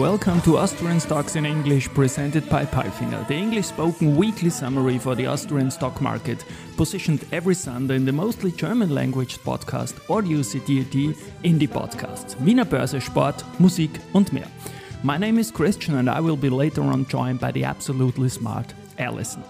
welcome to Austrian Stocks in English presented by Palfinger, the English spoken weekly summary for the Austrian stock market, positioned every Sunday in the mostly German language podcast Audio CDD in the podcasts Wiener Börse, Sport, Musik und mehr. My name is Christian and I will be later on joined by the absolutely smart Alison.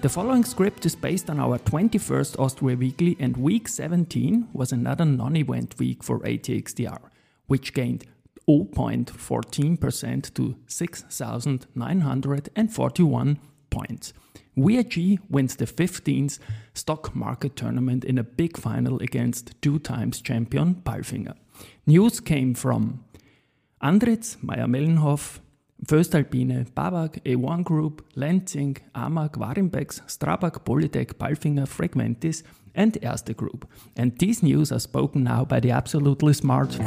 The following script is based on our 21st Austria Weekly, and week 17 was another non event week for ATX TR, which gained 0.14% to 6,941 points. VIG wins the 15th stock market tournament in a big final against two times champion Palfinger. News came from Andritz, Mayr-Melnhof, Voestalpine, Bawag, A1 Group, Lenzing, Amag, Warimpex, Strabag, Polytec, Palfinger, Frequentis, and Erste Group. And these news are spoken now by the absolutely smart.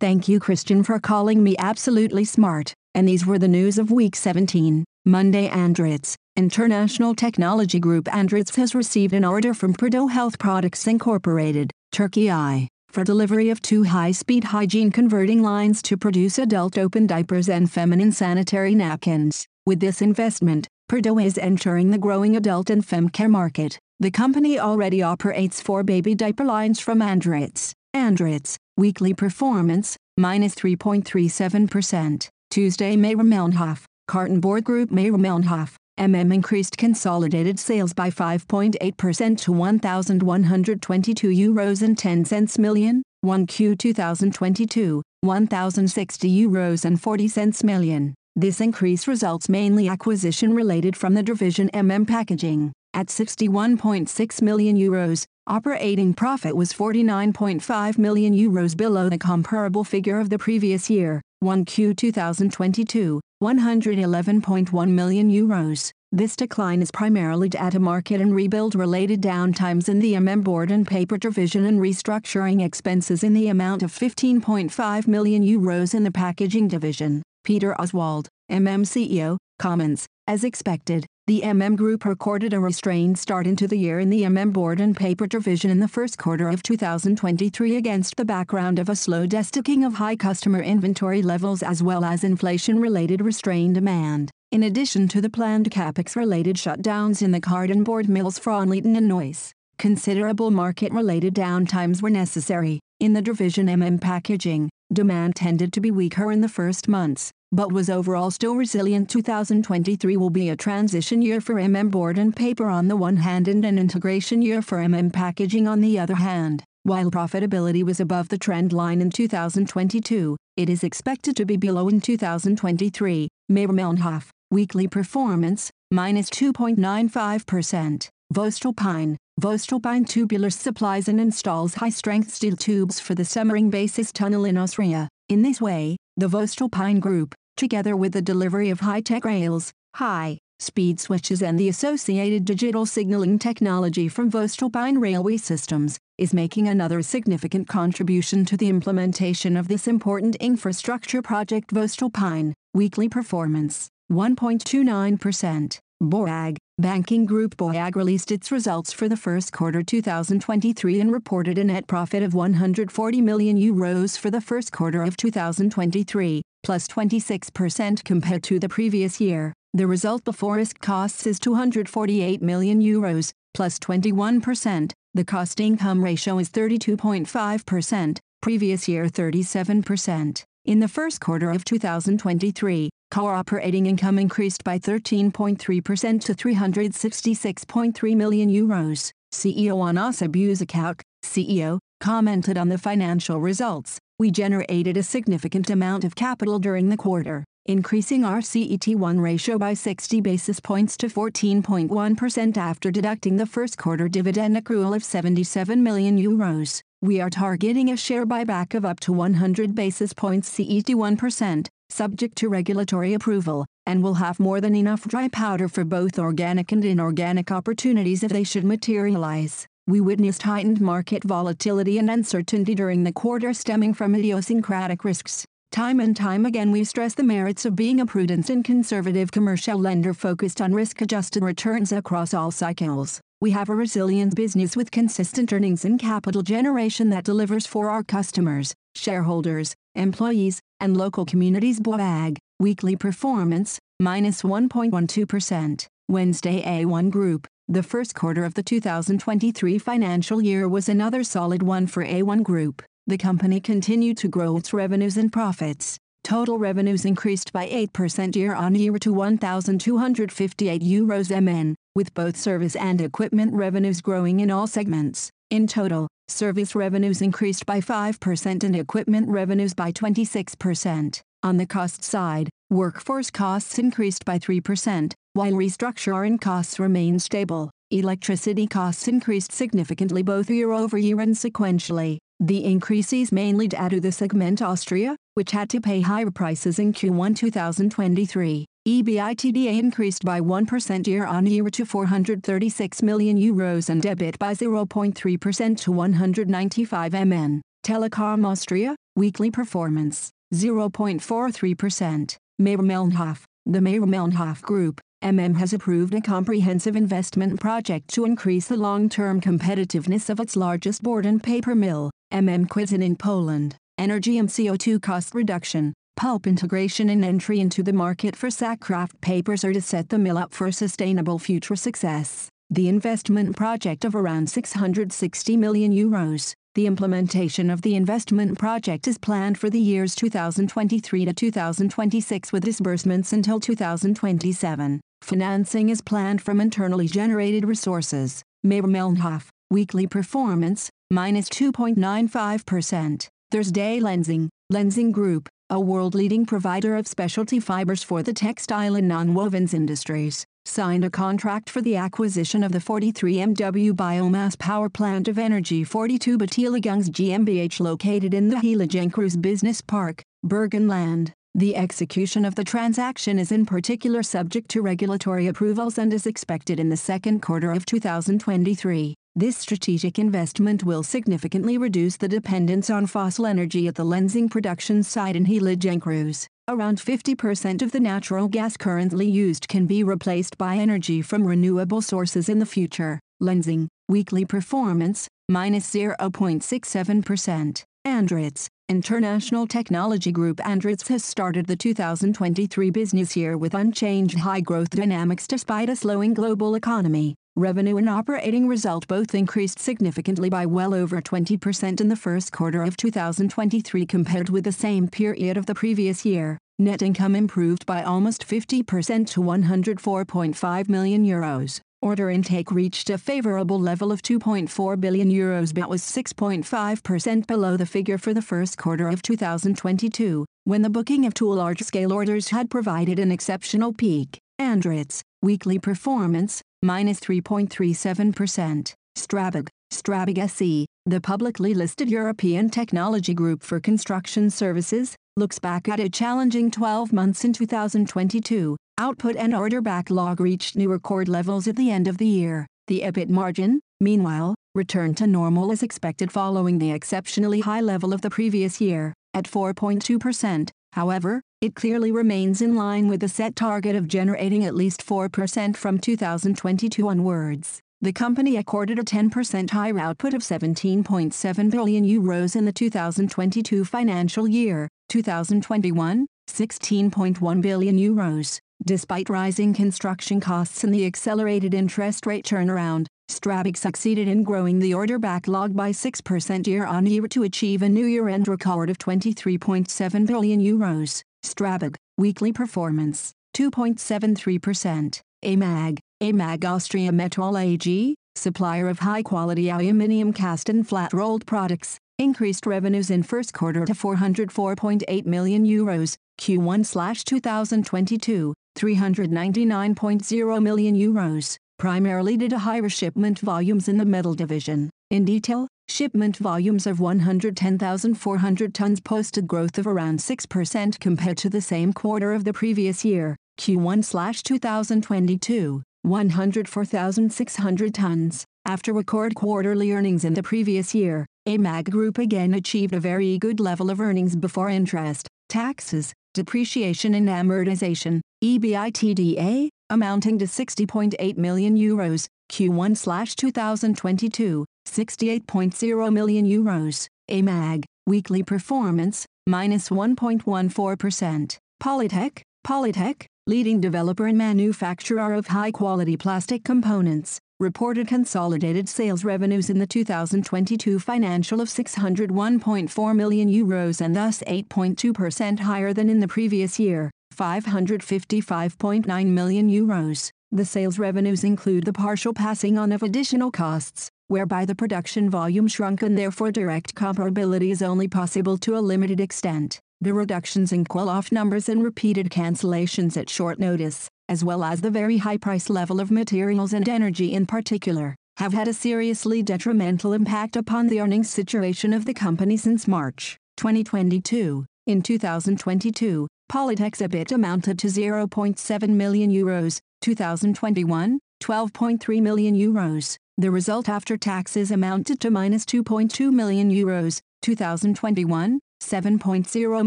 Thank you, Christian, for calling me absolutely smart. And these were the news of week 17. Monday Andritz, International Technology Group Andritz has received an order from Perdo Health Products Incorporated, Turkey I, for delivery of two high-speed hygiene converting lines to produce adult open diapers and feminine sanitary napkins. With this investment, Perdo is entering the growing adult and femcare market. The company already operates four baby diaper lines from Andritz. Andritz, weekly performance, minus 3.37%. Tuesday Mayr-Melnhof, Carton Board Group Mayr-Melnhof, MM increased consolidated sales by 5.8% to 1,122 euros and 10 cents million, 1Q 2022, 1,060 euros and 40 cents million. This increase results mainly acquisition related from the division MM Packaging. At 61.6 million euros, operating profit was 49.5 million euros below the comparable figure of the previous year, 1Q 2022, 111.1 million euros. This decline is primarily due to market and rebuild related downtimes in the MM board and paper division and restructuring expenses in the amount of 15.5 million euros in the packaging division. Peter Oswald, MM CEO, comments, as expected, the MM Group recorded a restrained start into the year in the MM board and paper division in the first quarter of 2023 against the background of a slow destocking of high customer inventory levels as well as inflation-related restrained demand. In addition to the planned capex-related shutdowns in the carton board mills Frohnleiten and Neuss, considerable market-related downtimes were necessary. In the division MM Packaging, demand tended to be weaker in the first months, but was overall still resilient. 2023 will be a transition year for MM Board and Paper on the one hand and an integration year for MM Packaging on the other hand. While profitability was above the trend line in 2022, it is expected to be below in 2023. Mayr-Melnhof, weekly performance, minus 2.95%. Voestalpine, Voestalpine Tubular supplies and installs high-strength steel tubes for the Semmering Basis Tunnel in Austria. In this way, the Voestalpine Group, together with the delivery of high-tech rails, high-speed switches and the associated digital signaling technology from Voestalpine Railway Systems, is making another significant contribution to the implementation of this important infrastructure project Voestalpine, weekly performance, 1.29%. Bawag, Banking Group Bawag released its results for the first quarter 2023 and reported a net profit of 140 million euros for the first quarter of 2023, plus 26% compared to the previous year. The result before risk costs is 248 million euros, plus 21%. The cost income ratio is 32.5%, previous year 37%. In the first quarter of 2023, core operating income increased by 13.3% to 366.3 million euros. CEO Anas Abuzaakouk, CEO, commented on the financial results. We generated a significant amount of capital during the quarter, increasing our CET1 ratio by 60 basis points to 14.1% after deducting the first quarter dividend accrual of 77 million euros. We are targeting a share buyback of up to 100 basis points CET1%, subject to regulatory approval, and will have more than enough dry powder for both organic and inorganic opportunities if they should materialize. We witnessed heightened market volatility and uncertainty during the quarter stemming from idiosyncratic risks. Time and time again we stress the merits of being a prudent and conservative commercial lender focused on risk-adjusted returns across all cycles. We have a resilient business with consistent earnings and capital generation that delivers for our customers, shareholders, employees, and local communities. Bawag, weekly performance, minus 1.12%. Wednesday A1 Group, the first quarter of the 2023 financial year was another solid one for A1 Group. The company continued to grow its revenues and profits. Total revenues increased by 8% year-on-year to 1,258 euros MN, with both service and equipment revenues growing in all segments. In total, service revenues increased by 5% and equipment revenues by 26%. On the cost side, workforce costs increased by 3%, while restructuring costs remained stable. Electricity costs increased significantly both year-over-year and sequentially. The increase is mainly due to the segment Austria, which had to pay higher prices in Q1 2023. EBITDA increased by 1% year-on-year to 436 million euros and EBIT by 0.3% to 195 MN. Telekom Austria, weekly performance, 0.43%. Mayr-Melnhof, the Mayr-Melnhof Group, MM has approved a comprehensive investment project to increase the long-term competitiveness of its largest board and paper mill, MM Kwidzyn in Poland. Energy and CO2 cost reduction, pulp integration and entry into the market for sack papers are to set the mill up for sustainable future success. The investment project of around 660 million euros. The implementation of the investment project is planned for the years 2023 to 2026 with disbursements until 2027. Financing is planned from internally generated resources. Mayr-Melnhof, weekly performance, minus 2.95%. Thursday Lenzing, Lenzing Group, a world-leading provider of specialty fibers for the textile and nonwovens industries, signed a contract for the acquisition of the 43 MW biomass power plant of Energy 42 Beteiligungs GmbH located in the Heiligenkreuz Business Park, Burgenland. The execution of the transaction is in particular subject to regulatory approvals and is expected in the second quarter of 2023. This strategic investment will significantly reduce the dependence on fossil energy at the Lenzing production site in Heiligenkreuz. Around 50% of the natural gas currently used can be replaced by energy from renewable sources in the future. Lenzing, weekly performance, minus 0.67%. Andritz, International Technology Group Andritz has started the 2023 business year with unchanged high growth dynamics despite a slowing global economy. Revenue and operating result both increased significantly by well over 20% in the first quarter of 2023 compared with the same period of the previous year. Net income improved by almost 50% to 104.5 million euros. Order intake reached a favorable level of 2.4 billion euros but was 6.5% below the figure for the first quarter of 2022, when the booking of two large-scale orders had provided an exceptional peak. Andritz, weekly performance, minus 3.37%. Strabag, Strabag SE, the publicly listed European technology group for construction services, looks back at a challenging 12 months in 2022. Output and order backlog reached new record levels at the end of the year. The EBIT margin, meanwhile, returned to normal as expected following the exceptionally high level of the previous year, at 4.2%. However, it clearly remains in line with the set target of generating at least 4% from 2022 onwards. The company accorded a 10% higher output of 17.7 billion euros in the 2022 financial year, 2021, 16.1 billion euros. Despite rising construction costs and the accelerated interest rate turnaround, Strabag succeeded in growing the order backlog by 6% year-on-year to achieve a new year-end record of 23.7 billion euros. Strabag, weekly performance, 2.73%. AMAG, AMAG Austria Metall AG, supplier of high-quality aluminium cast and flat-rolled products, increased revenues in first quarter to 404.8 million euros, Q1/2022, 399.0 million euros, primarily due to higher shipment volumes in the metal division. In detail, shipment volumes of 110,400 tons posted growth of around 6% compared to the same quarter of the previous year, Q1/2022, 104,600 tons. After record quarterly earnings in the previous year, AMAG Group again achieved a very good level of earnings before interest, taxes, depreciation and amortization, EBITDA, amounting to 60.8 million euros, Q1 2022, 68.0 million euros. AMAG, weekly performance, minus 1.14%. Polytec, Polytec, leading developer and manufacturer of high-quality plastic components, reported consolidated sales revenues in the 2022 financial of 601.4 million euros and thus 8.2% higher than in the previous year, 555.9 million euros. The sales revenues include the partial passing on of additional costs, whereby the production volume shrunk and therefore direct comparability is only possible to a limited extent. The reductions in call-off numbers and repeated cancellations at short notice, as well as the very high price level of materials and energy in particular, have had a seriously detrimental impact upon the earnings situation of the company since March 2022. In 2022, Polytec's EBIT amounted to 0.7 million euros, 2021, 12.3 million euros. The result after taxes amounted to minus 2.2 million euros, 2021, 7.0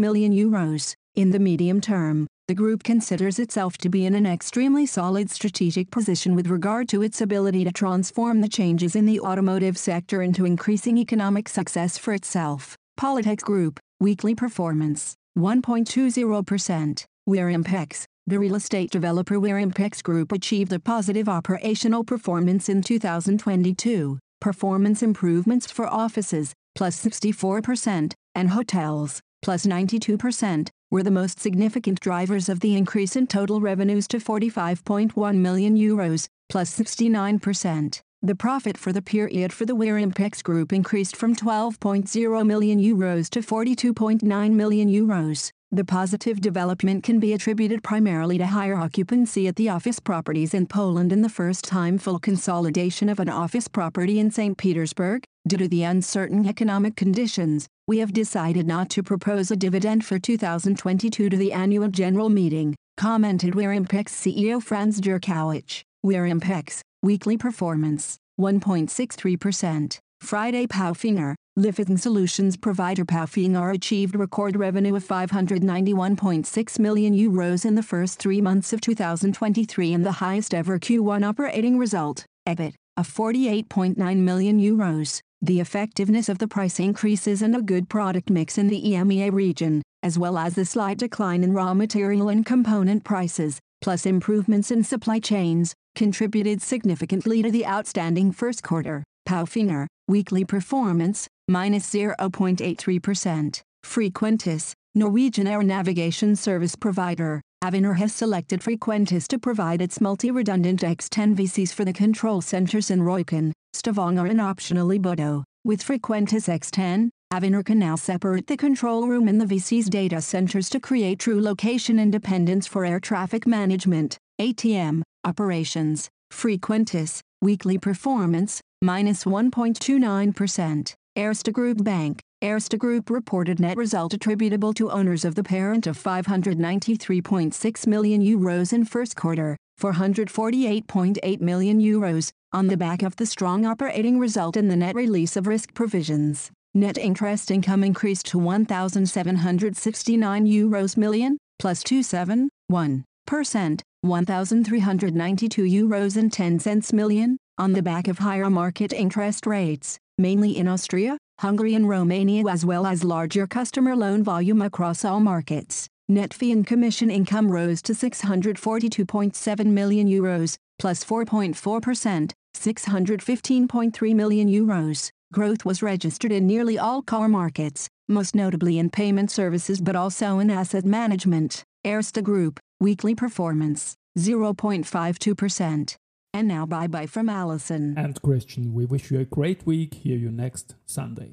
million euros. In the medium term, the group considers itself to be in an extremely solid strategic position with regard to its ability to transform the changes in the automotive sector into increasing economic success for itself. Polytech Group, weekly performance, 1.20%. Warimpex, the real estate developer Warimpex Group achieved a positive operational performance in 2022. Performance improvements for offices, plus 64%, and hotels, plus 92%, were the most significant drivers of the increase in total revenues to 45.1 million euros, plus 69%. The profit for the period for the Warimpex Group increased from 12.0 million euros to 42.9 million euros. The positive development can be attributed primarily to higher occupancy at the office properties in Poland and the first time full consolidation of an office property in St. Petersburg. Due to the uncertain economic conditions, we have decided not to propose a dividend for 2022 to the annual general meeting, commented Warimpex CEO Franz Jurkowitsch. Warimpex, weekly performance, 1.63%. Friday Palfinger, Lifting solutions provider Palfinger achieved record revenue of 591.6 million euros in the first three months of 2023 and the highest ever Q1 operating result, EBIT, of 48.9 million euros. The effectiveness of the price increases and a good product mix in the EMEA region, as well as the slight decline in raw material and component prices, plus improvements in supply chains, contributed significantly to the outstanding first quarter. Palfinger, weekly performance, minus 0.83%. Frequentis, Norwegian air navigation service provider, Avinor has selected Frequentis to provide its multi-redundant X10 VCs for the control centers in Røyken, Stavanger and optionally Bodo. With Frequentis X10, Avinor can now separate the control room and the VC's data centers to create true location independence for air traffic management, ATM, operations. Frequentis, weekly performance, minus 1.29%. Erste Group Bank, Erste Group reported net result attributable to owners of the parent of 593.6 million euros in first quarter, 448.8 million euros, on the back of the strong operating result and the net release of risk provisions. Net interest income increased to 1,769 euros million, plus 271%, 1,392 euros and 10 cents million, on the back of higher market interest rates mainly in Austria, Hungary and Romania as well as larger customer loan volume across all markets. Net fee and commission income rose to 642.7 million euros, plus 4.4%, 615.3 million euros. Growth was registered in nearly all core markets, most notably in payment services but also in asset management. Erste Group, weekly performance, 0.52%. And now bye bye from Alison. And Christian, we wish you a great week. Hear you next Sunday.